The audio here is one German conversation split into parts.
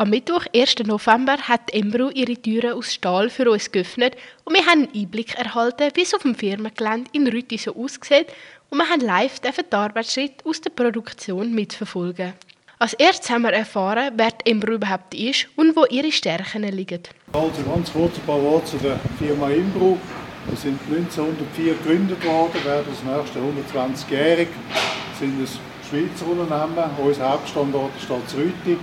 Am Mittwoch, 1. November, hat Embru ihre Türen aus Stahl für uns geöffnet und wir haben einen Einblick erhalten, wie es auf dem Firmengelände in Rüti so aussieht und wir haben live den Arbeitsschritt aus der Produktion mitverfolgen. Als erstes haben wir erfahren, wer die Embru überhaupt ist und wo ihre Stärken liegen. Also ganz kurz ein paar Worte zu der Firma Imbru. Wir sind 1904 gegründet worden, werden das nächste 120-jährig. Wir sind ein Schweizer Unternehmen. Unser Hauptstandort ist in Rüti.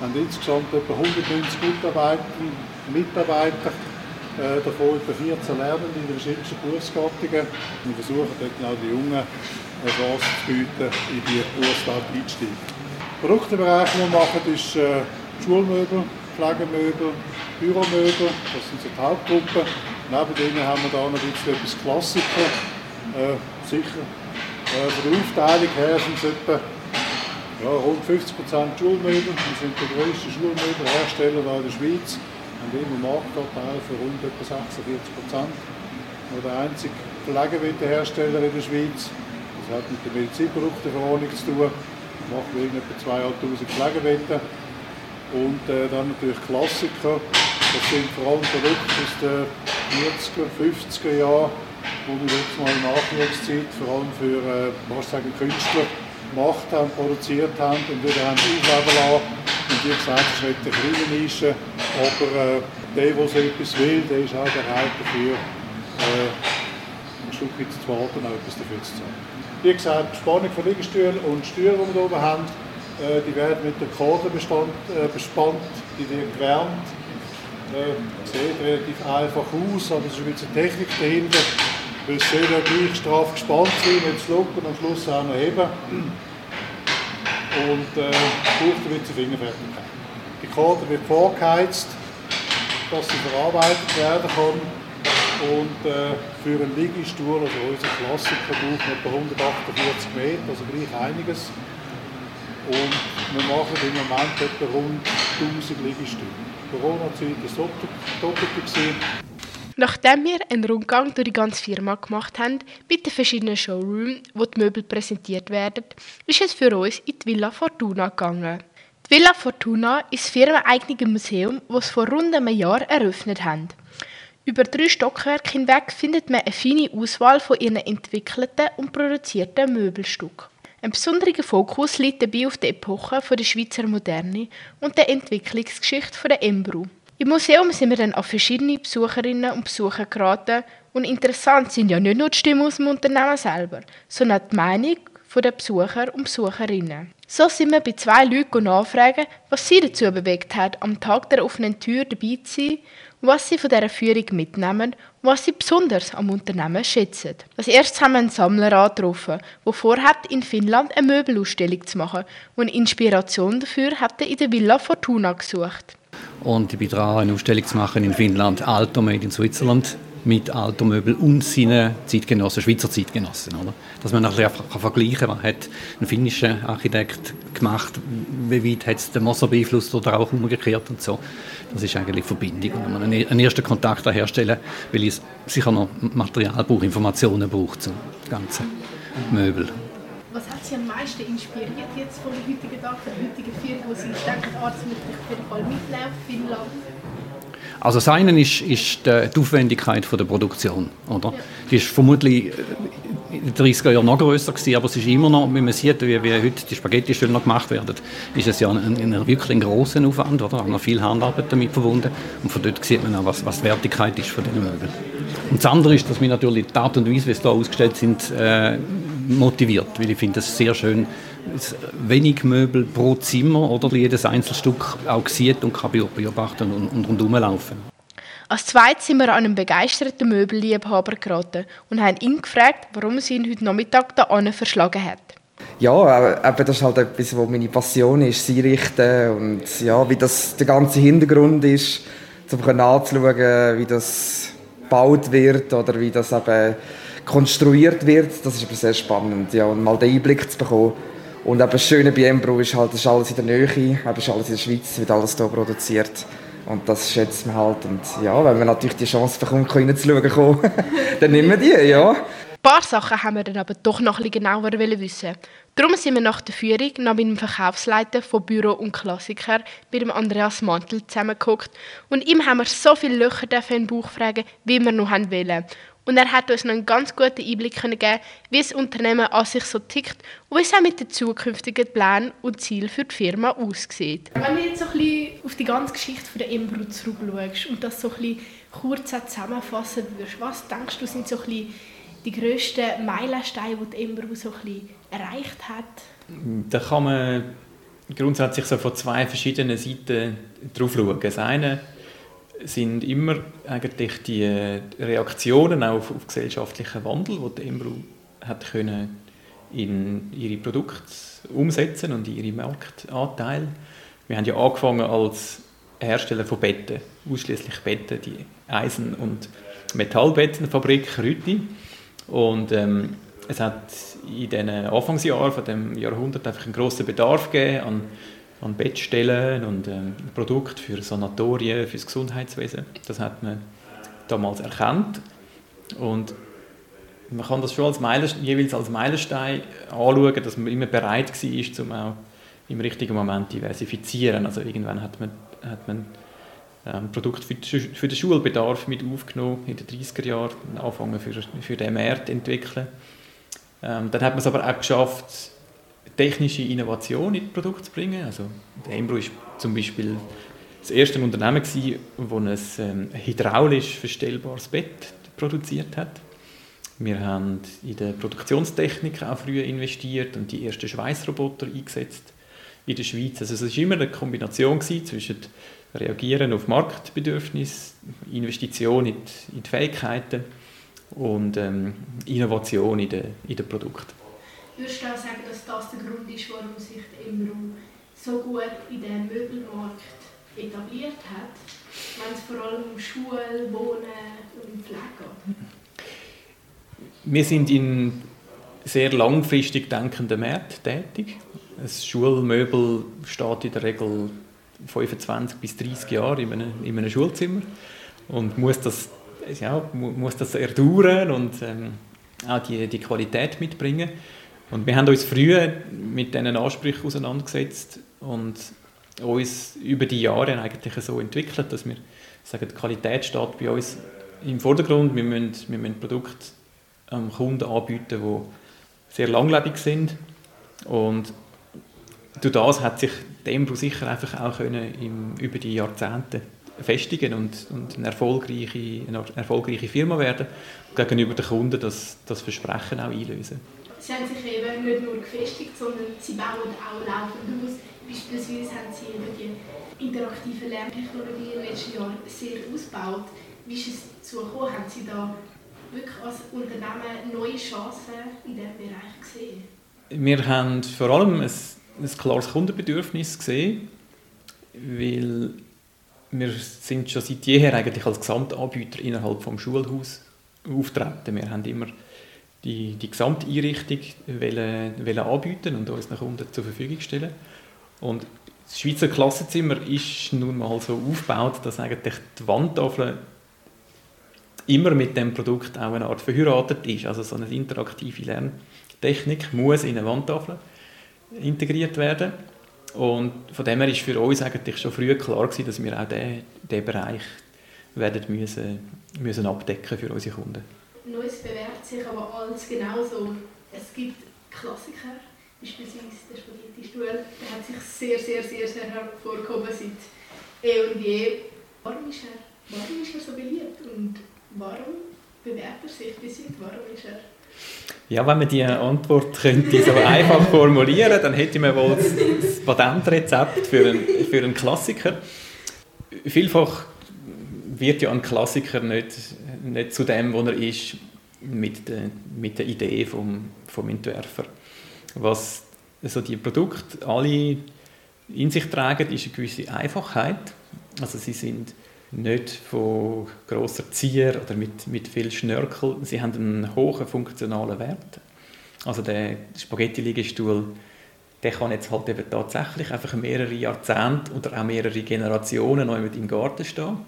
Haben insgesamt etwa 190 Mitarbeiter, Mitarbeiter äh, davon etwa 14 Lernende in den verschiedensten Berufsgattungen. Wir versuchen dort auch die Jungen eine Chance zu bieten, in die Berufswelt einzusteigen. Der Produktbereich, den wir machen, ist äh, Schulmöbel, Pflegemöbel, Büromöbel, das sind so die Hauptgruppen. Neben denen haben wir da noch ein bisschen etwas Klassiker. Äh, sicher, äh, von der Aufteilung her sind es etwa ja, rund 50% Schulmöbel. Wir sind der grösste Schulmöbelhersteller in der Schweiz. Wir haben immer Marktanteil von rund etwa 46 Prozent. Wir der einzige Pflegewettenhersteller in der Schweiz. Das hat mit der Medizinprodukteverordnung zu tun. Wir machen etwa 2'500 Pflegewetten. Und äh, dann natürlich Klassiker. Das sind vor allem Produkte aus den 40er, 50er Jahren, die wir jetzt mal in Nachkriegszeit vor allem für äh, sagen, Künstler gemacht haben, produziert haben und wieder haben aufleben lassen. Und wie gesagt, es ist eine kleine Nische, aber äh, der, der so etwas will, der ist auch bereit dafür, äh, ein Stück weit zu warten, auch etwas dafür zu zahlen. Wie gesagt, die Spannung von Liegestühlen und Stühlen, die wir hier oben haben, äh, die werden mit der Korde bespannt, äh, bespannt die wird gewärmt. Äh, sieht relativ einfach aus, aber es ist ein bisschen Technik dahinter. Wir sollen ja gleich straff gespannt sein, nicht zu locken und am Schluss auch noch heben. Und äh, braucht ein bisschen Fingerfertigkeit. Die Karte wird vorgeheizt, dass sie verarbeitet werden kann. Und äh, für einen Liegestuhl, also unser Klassiker, braucht man etwa 148 Meter, also gleich einiges. Und wir machen im Moment etwa rund 1000 Liegestühle. Corona-Zeit war doppelt, doppelt. Nachdem wir einen Rundgang durch die ganze Firma gemacht haben, mit den verschiedenen Showrooms, wo die Möbel präsentiert werden, ist es für uns in die Villa Fortuna gegangen. Die Villa Fortuna ist das firmeneigene Museum, das es vor rund einem Jahr eröffnet haben. Über drei Stockwerke hinweg findet man eine feine Auswahl von ihren entwickelten und produzierten Möbelstücken. Ein besonderer Fokus liegt dabei auf der Epoche der Schweizer Moderne und der Entwicklungsgeschichte der Embru. Im Museum sind wir dann an verschiedene Besucherinnen und Besucher geraten und interessant sind ja nicht nur die Stimmen aus dem Unternehmen selber, sondern die Meinung der Besucher und Besucherinnen. So sind wir bei zwei Leuten nachfragen, was sie dazu bewegt hat, am Tag der offenen Tür dabei zu sein und was sie von dieser Führung mitnehmen und was sie besonders am Unternehmen schätzen. Als erstes haben wir einen Sammler angetroffen, der vorhat, in Finnland eine Möbelausstellung zu machen und Inspiration dafür hat er in der Villa Fortuna gesucht. Und ich bin dran, eine Ausstellung zu machen in Finnland, Alto Made in Switzerland, mit Altomöbel und seinen Zeitgenossen, Schweizer Zeitgenossen. Oder? Dass man nachher kann vergleichen kann, was hat ein finnischer Architekt gemacht, wie weit hat es den Moser beeinflusst oder auch umgekehrt und so. Das ist eigentlich Verbindung. Und wenn man einen ersten Kontakt herstellen weil ich sicher noch Material brauche, Informationen brauche zum ganzen Möbel. Sie am meisten inspiriert jetzt von der heutigen Tag, von der heutigen Firma, wo Sie denken, das möchte ich jeden Fall mitnehmen, Finnland? Also das eine ist, ist die Aufwendigkeit der Produktion. Oder? Die ist vermutlich äh, in den 30er Jahren noch grösser gewesen, aber es ist immer noch, wenn man sieht, wie, wie heute die Spaghetti-Stühle noch gemacht werden, ist es ja ein, ein, wirklich grosser Aufwand, oder? Auch noch viel Handarbeit damit verbunden. Und von dort sieht man auch, was, was die Wertigkeit ist von diesen Möbeln. Und das andere ist, dass mich natürlich die Art und Weise, wie sie da ausgestellt sind, äh, motiviert, weil ich finde es sehr schön, wenig Möbel pro Zimmer oder jedes Einzelstück auch sieht und kann beobachten und, und rundherum laufen. Als zweites sind wir an einen begeisterten Möbelliebhaber geraten und haben ihn gefragt, warum sie ihn heute Nachmittag da verschlagen hat. Ja, eben, das ist halt etwas, was meine Passion ist, sie richten und ja, wie das der ganze Hintergrund ist, um anzuschauen, wie das gebaut wird oder wie das eben konstruiert wird. Das ist aber sehr spannend, ja, und mal den Einblick zu bekommen. Und eben das Schöne bei Embro ist halt, das ist alles in der Nähe, es ist alles in der Schweiz, wird alles hier produziert. Und das schätzt man halt. Und ja, wenn man natürlich die Chance bekommt, reinzuschauen, dann nehmen wir die, ja. Ein paar Sachen haben wir dann aber doch noch ein genauer wissen. Darum sind wir nach der Führung noch mit dem Verkaufsleiter von Büro und Klassiker bei dem Andreas Mantel zusammengeguckt und ihm haben wir so viele Löcher in den Bauch fragen, wie wir noch wollen. Und er hat uns noch einen ganz guten Einblick gegeben, wie das Unternehmen an sich so tickt und wie es auch mit den zukünftigen Plänen und Zielen für die Firma aussieht. Wenn du jetzt so ein bisschen auf die ganze Geschichte von der Embro zurückschaust und das so ein bisschen kurz zusammenfassen würdest, was denkst du sind so ein bisschen die grössten Meilensteine, die die Embro so ein bisschen erreicht hat? Da kann man grundsätzlich so von zwei verschiedenen Seiten drauf schauen. Das eine sind immer eigentlich die Reaktionen auf, auf gesellschaftlichen Wandel, die die Embru hat können in ihre Produkte umsetzen und ihre Marktanteil. Wir haben ja angefangen als Hersteller von Betten, ausschließlich Betten, die Eisen- und Metallbettenfabrik Rüti. Und ähm, es hat in den Anfangsjahren von dem Jahrhundert einfach einen großen Bedarf gegeben an an Bettstellen und ähm, Produkte für Sanatorien, für das Gesundheitswesen. Das hat man damals erkannt und man kann das schon als Meilenstein, jeweils als Meilenstein anschauen, dass man immer bereit war, um auch im richtigen Moment diversifizieren. Also irgendwann hat man, hat man ähm, Produkt für, für den Schulbedarf mit aufgenommen, in den 30er Jahren, angefangen für, für den Markt zu entwickeln. Ähm, dann hat man es aber auch geschafft, technische Innovation in das Produkt zu bringen. Also Embro ist zum Beispiel das erste Unternehmen das ein ähm, hydraulisch verstellbares Bett produziert hat. Wir haben in der Produktionstechnik auch früher investiert und die ersten Schweißroboter eingesetzt in der Schweiz. Also es war immer eine Kombination zwischen Reagieren auf Marktbedürfnisse, Investition in die, Fähigkeiten und ähm, Innovation in den, in Produkten. Würdest du auch sagen, dass das der Grund ist, warum sich der Imru so gut in den Möbelmarkt etabliert hat, wenn es vor allem um Schule, Wohnen und Pflege geht? Wir sind in sehr langfristig denkenden Märkten tätig. Ein Schulmöbel steht in der Regel 25 bis 30 Jahre in einem, in einem Schulzimmer und muss das, ja, muss das erdauern und ähm, auch die, die Qualität mitbringen. Und wir haben uns früher mit diesen Ansprüchen auseinandergesetzt und uns über die Jahre eigentlich so entwickelt, dass wir sagen, die Qualität steht bei uns im Vordergrund. Wir müssen, wir müssen Produkte am Kunden anbieten, die sehr langlebig sind. Und durch das hat sich Dembro sicher einfach auch können im, über die Jahrzehnte festigen und, und eine, erfolgreiche, eine erfolgreiche Firma werden gegenüber den Kunden das, das Versprechen auch einlösen sie haben sich eben nicht nur gefestigt, sondern sie bauen auch laufend aus. Beispielsweise haben sie eben die interaktive Lerntechnologie den letzten Jahren sehr ausgebaut. Wie ist es dazu gekommen? Haben Sie da wirklich als Unternehmen neue Chancen in diesem Bereich gesehen? Wir haben vor allem ein, ein klares Kundenbedürfnis gesehen, weil wir sind schon seit jeher eigentlich als Gesamtanbieter innerhalb des Schulhaus auftreten. Wir haben immer die, die Gesamteinrichtung wollen, wollen anbieten und unseren Kunden zur Verfügung stellen. Und das Schweizer Klassenzimmer ist nun mal so aufgebaut, dass eigentlich die Wandtafel immer mit dem Produkt auch eine Art verheiratet ist. Also so eine interaktive Lerntechnik muss in eine Wandtafel integriert werden. Und von dem her ist für uns eigentlich schon früh klar gewesen, dass wir auch diesen, Bereich werden müssen, müssen abdecken für unsere Kunden. Neues bewährt sich aber alles genauso. Es gibt Klassiker, beispielsweise der Spaghetti-Stuhl, der hat sich sehr, sehr, sehr, sehr hervorgehoben seit eh und je. Warum ist er, warum ist er so beliebt und warum bewährt er sich bis heute? Warum ist er ja, wenn man diese Antwort könnte so einfach formulieren dann hätte man wohl das Patentrezept für einen, für einen Klassiker. Vielfach wird ja ein Klassiker nicht, nicht zu dem, wo er ist, mit der, mit der Idee vom, vom Entwerfer. Was also die Produkte alle in sich tragen, ist eine gewisse Einfachheit. Also sie sind nicht von grosser Zier oder mit, mit viel Schnörkel. Sie haben einen hohen funktionalen Wert. Also der Spaghetti-Liegestuhl, der kann jetzt halt eben tatsächlich einfach mehrere Jahrzehnte oder auch mehrere Generationen noch im Garten stehen.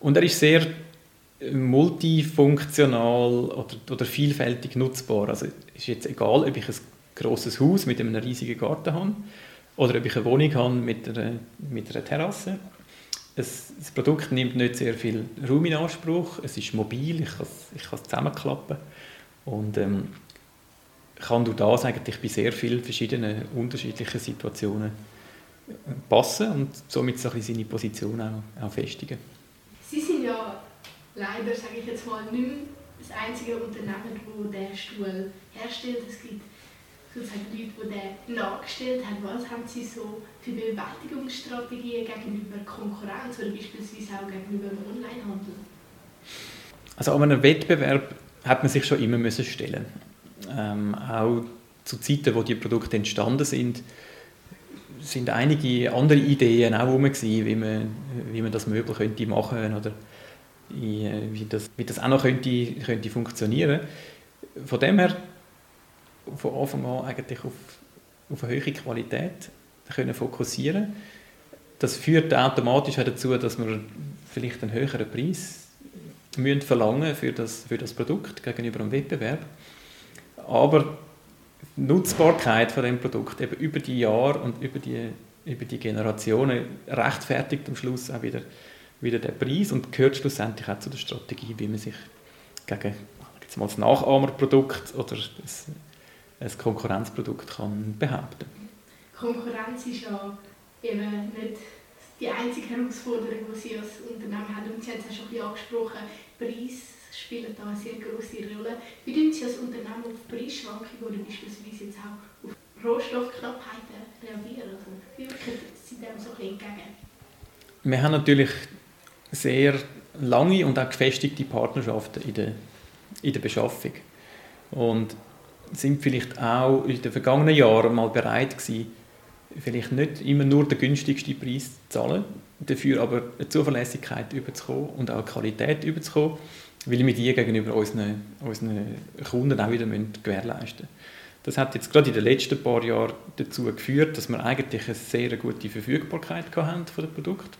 Und er ist sehr multifunktional oder, oder vielfältig nutzbar. Also ist jetzt egal, ob ich ein grosses Haus mit einem riesigen Garten habe oder ob ich eine Wohnung habe mit einer, mit einer Terrasse. Es, das Produkt nimmt nicht sehr viel Raum in Anspruch, es ist mobil, ich kann es, ich kann es zusammenklappen und ähm, kann durch das eigentlich bei sehr vielen verschiedenen unterschiedlichen Situationen äh, passen und somit so ein bisschen seine Position auch, auch festigen. Sie sind ja leider, sage ich jetzt mal, nicht mehr das einzige Unternehmen, das diesen Stuhl herstellt. Es gibt sozusagen Leute, die den nachgestellt haben. Was haben Sie so für Bewältigungsstrategien gegenüber Konkurrenz oder beispielsweise auch gegenüber dem Onlinehandel? Also an einem Wettbewerb hat man sich schon immer müssen stellen. Ähm, auch zu Zeiten, wo die Produkte entstanden sind, sind einige andere Ideen auch herum wie man, wie man das Möbel könnte machen oder wie das, wie das auch noch könnte, könnte funktionieren. Von dem her von Anfang an eigentlich auf, auf eine höhere Qualität können fokussieren Das führt automatisch dazu, dass wir vielleicht einen höheren Preis müssen verlangen für das, für das Produkt gegenüber dem Wettbewerb. Aber die Nutzbarkeit von dem Produkt eben über die Jahre und über die, über die Generationen rechtfertigt am Schluss auch wieder, wieder den Preis und gehört schlussendlich auch zu der Strategie, wie man sich gegen jetzt mal das Nachahmerprodukt oder das ein Konkurrenzprodukt kann behaupten Konkurrenz ist ja eben nicht die einzige Herausforderung, die Sie als Unternehmen haben. Und Sie haben es ja schon ein bisschen angesprochen, Preis spielt da eine sehr große Rolle. Wie tun Sie als Unternehmen auf Preisschwankungen oder beispielsweise jetzt auch auf Rohstoffknappheiten reagieren? Also, wie wirken Sie dem so ein entgegen? Wir haben natürlich sehr lange und auch gefestigte Partnerschaften in der, in der Beschaffung. Und sind vielleicht auch in den vergangenen Jahren mal bereit gewesen, vielleicht nicht immer nur den günstigsten Preis zu zahlen, dafür aber eine Zuverlässigkeit überzukommen und auch Qualität überzukommen, weil wir die gegenüber unseren, unseren Kunden auch wieder gewährleisten müssen. Das hat jetzt gerade in den letzten paar Jahren dazu geführt, dass wir eigentlich eine sehr gute Verfügbarkeit haben von den Produkten.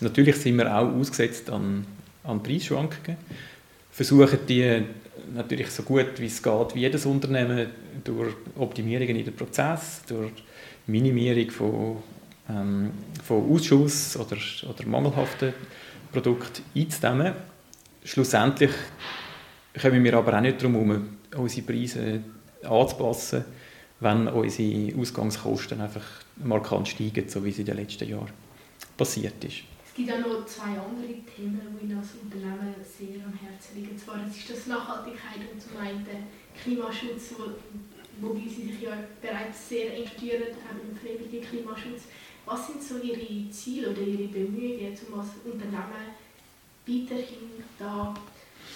Natürlich sind wir auch ausgesetzt an, an Preisschwankungen, versuchen die natürlich so gut wie es geht, wie jedes Unternehmen, durch Optimierungen in den Prozess, durch Minimierung von, ähm, von Ausschuss oder, oder mangelhaften Produkten einzudämmen. Schlussendlich kommen wir aber auch nicht darum herum, unsere Preise anzupassen, wenn unsere Ausgangskosten einfach markant steigen, so wie es in den letzten Jahren passiert ist. Es gibt auch noch zwei andere Themen, die Ihnen als Unternehmen sehr am Herzen liegen. Zwar es ist das Nachhaltigkeit und zum einen Klimaschutz, wo, wobei Sie sich ja bereits sehr engagieren, auch im freiwilligen Klimaschutz. Was sind so Ihre Ziele oder Ihre Bemühungen, um als Unternehmen weiterhin da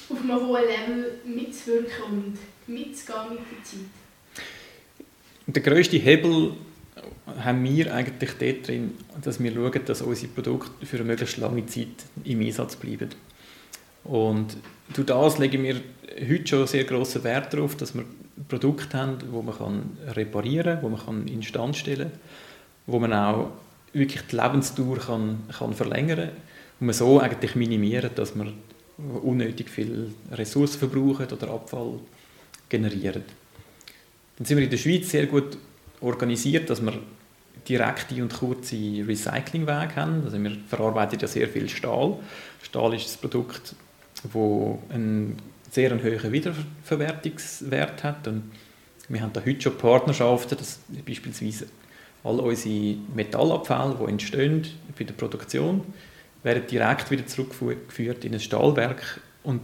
auf einem hohen Level mitzuwirken und mitzugehen mit der Zeit? Der grösste Hebel haben wir eigentlich dort drin, dass wir schauen, dass unsere Produkte für eine möglichst lange Zeit im Einsatz bleiben. Und durch das legen wir heute schon sehr grossen Wert darauf, dass wir Produkte haben, die man kann reparieren kann, die man kann instand stellen kann, wo man auch wirklich die Lebensdauer kann, kann verlängern kann und man so eigentlich minimieren, dass man unnötig viel Ressourcen verbrauchen oder Abfall generieren. Dann sind wir in der Schweiz sehr gut organisiert, dass wir direkte und kurze Recyclingwege haben. Also wir verarbeiten ja sehr viel Stahl. Stahl ist ein Produkt, das einen sehr hohen Wiederverwertungswert hat. Und wir haben da heute schon Partnerschaften, dass beispielsweise all unsere Metallabfälle, die entstehen bei der Produktion, werden direkt wieder zurückgeführt in ein Stahlwerk und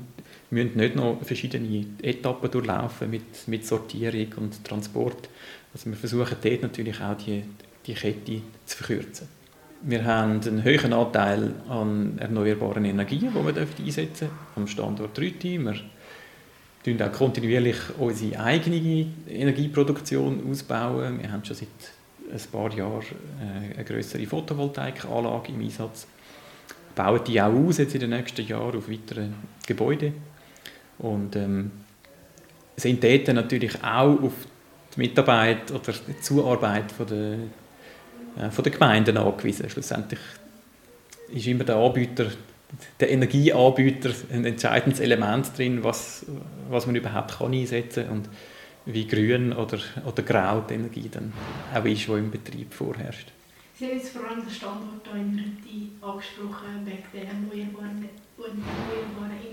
müssen nicht noch verschiedene Etappen durchlaufen mit, mit Sortierung und Transport. Also wir versuchen dort natürlich auch die, die Kette zu verkürzen. Wir haben einen hohen Anteil an erneuerbaren Energien, die wir einsetzen dürfen, am Standort Rüti. Wir bauen auch kontinuierlich unsere eigene Energieproduktion ausbauen. Wir haben schon seit ein paar Jahren äh, eine größere Photovoltaikanlage im Einsatz. Wir bauen die auch aus jetzt in den nächsten Jahren auf weitere Gebäude. Und ähm, sind dort natürlich auch auf die Mitarbeit oder die Zuarbeit von der, äh, von der Gemeinden angewiesen. Schlussendlich ist immer der Anbieter, der Energieanbieter ein entscheidendes Element drin, was, was man überhaupt kann einsetzen kann. Und wie grün oder, oder grau die Energie dann auch ist, die im Betrieb vorherrscht. Sie haben jetzt vor allem den Standort in Rütti angesprochen, wegen der erneuerbaren,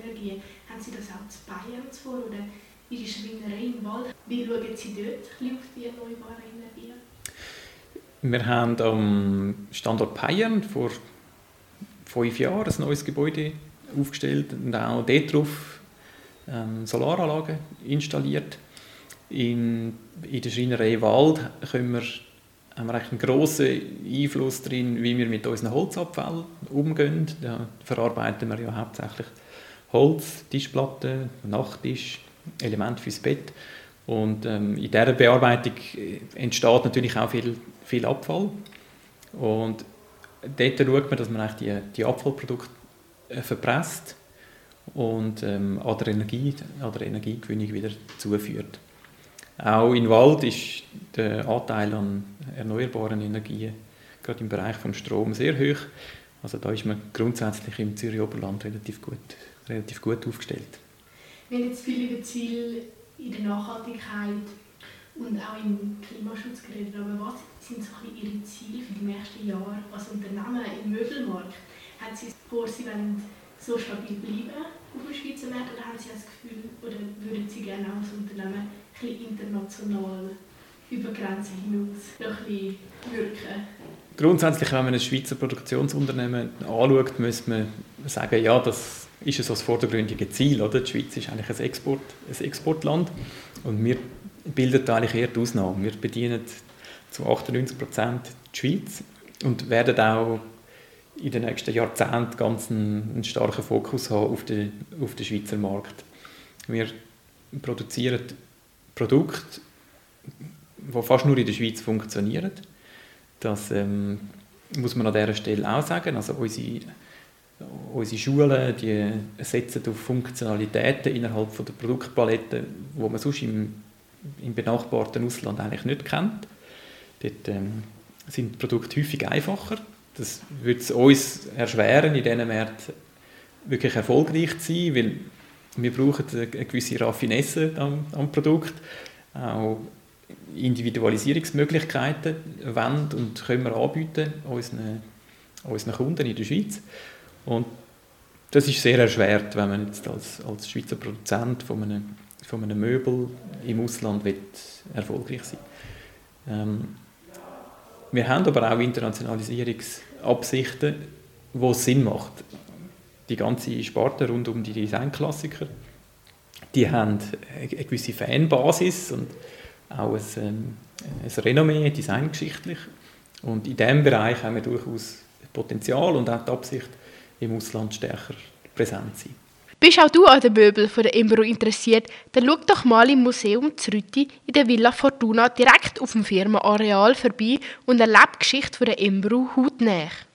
Energien. Haben Sie das auch zu Bayern vor oder der Schreinerei im Wald? Wie schauen Sie dort auf die erneuerbaren Energien? Wir haben am Standort Bayern vor fünf Jahren ein neues Gebäude aufgestellt und auch dort drauf ähm, Solaranlagen installiert. In, in der Schreinerei Wald können wir, haben wir einen grossen Einfluss drin, wie wir mit unseren Holzabfällen umgehen. Da verarbeiten wir ja hauptsächlich Holz, Tischplatten, Nachttisch, Elemente fürs Bett. Und ähm, in dieser Bearbeitung entsteht natürlich auch viel, viel Abfall. Und dort schaut man, dass man eigentlich die, die Abfallprodukte äh, verpresst und ähm, an, der Energie, an der Energiegewinnung wieder zuführt. Auch in Wald ist der Anteil an erneuerbaren Energien, gerade im Bereich von Strom, sehr hoch. Also da ist man grundsätzlich im Zürich Oberland relativ gut, relativ gut aufgestellt. Wir haben jetzt viel über Ziele in der Nachhaltigkeit und auch im Klimaschutz geredet, aber was sind so Ihre Ziele für die nächsten Jahre als Unternehmen im Möbelmarkt? Haben Sie vor, Sie wollen so stabil bleiben auf dem Schweizer Markt oder haben Sie das Gefühl, oder würden Sie gerne als Unternehmen ein international über Grenzen hinaus noch ein wirken? Grundsätzlich, wenn man ein Schweizer Produktionsunternehmen anschaut, muss man sagen, ja, das ist so das vordergründige Ziel. Oder? Die Schweiz ist eigentlich ein, Export, ein Exportland und wir bilden eigentlich eher die Ausnahme. Wir bedienen zu 98 Prozent die Schweiz und werden auch in den nächsten Jahrzehnten ganz einen, einen starken Fokus haben auf den, auf den Schweizer Markt. Wir produzieren Produkte, die fast nur in der Schweiz funktionieren. Das ähm, muss man an dieser Stelle auch sagen. Also unsere, unsere Schulen die setzen auf Funktionalitäten innerhalb von der Produktpalette, die man sonst im, im benachbarten Ausland eigentlich nicht kennt. Dort ähm, sind die Produkte häufig einfacher. Das würde es uns erschweren, in diesen Märkten wirklich erfolgreich zu sein, weil wir brauchen eine gewisse Raffinesse am, am Produkt, auch Individualisierungsmöglichkeiten wollen und können wir anbieten unseren, unseren Kunden in der Schweiz. Und das ist sehr erschwert, wenn man jetzt als, als Schweizer Produzent von einem, von einem Möbel im Ausland will, erfolgreich sein ähm, wir haben aber auch Internationalisierungsabsichten, wo es Sinn macht. Die ganze Sparte rund um die Designklassiker, die haben eine gewisse Fanbasis und auch ein, ähm, ein Renommee designgeschichtlich. Und in diesem Bereich haben wir durchaus Potenzial und auch die Absicht, im Ausland stärker präsent sein. Bist auch du an den Möbeln von der Embro interessiert, dann schau doch mal im Museum Zrütti in der Villa Fortuna direkt auf dem Firmenareal vorbei und erlebe die Geschichte der Embro hautnah.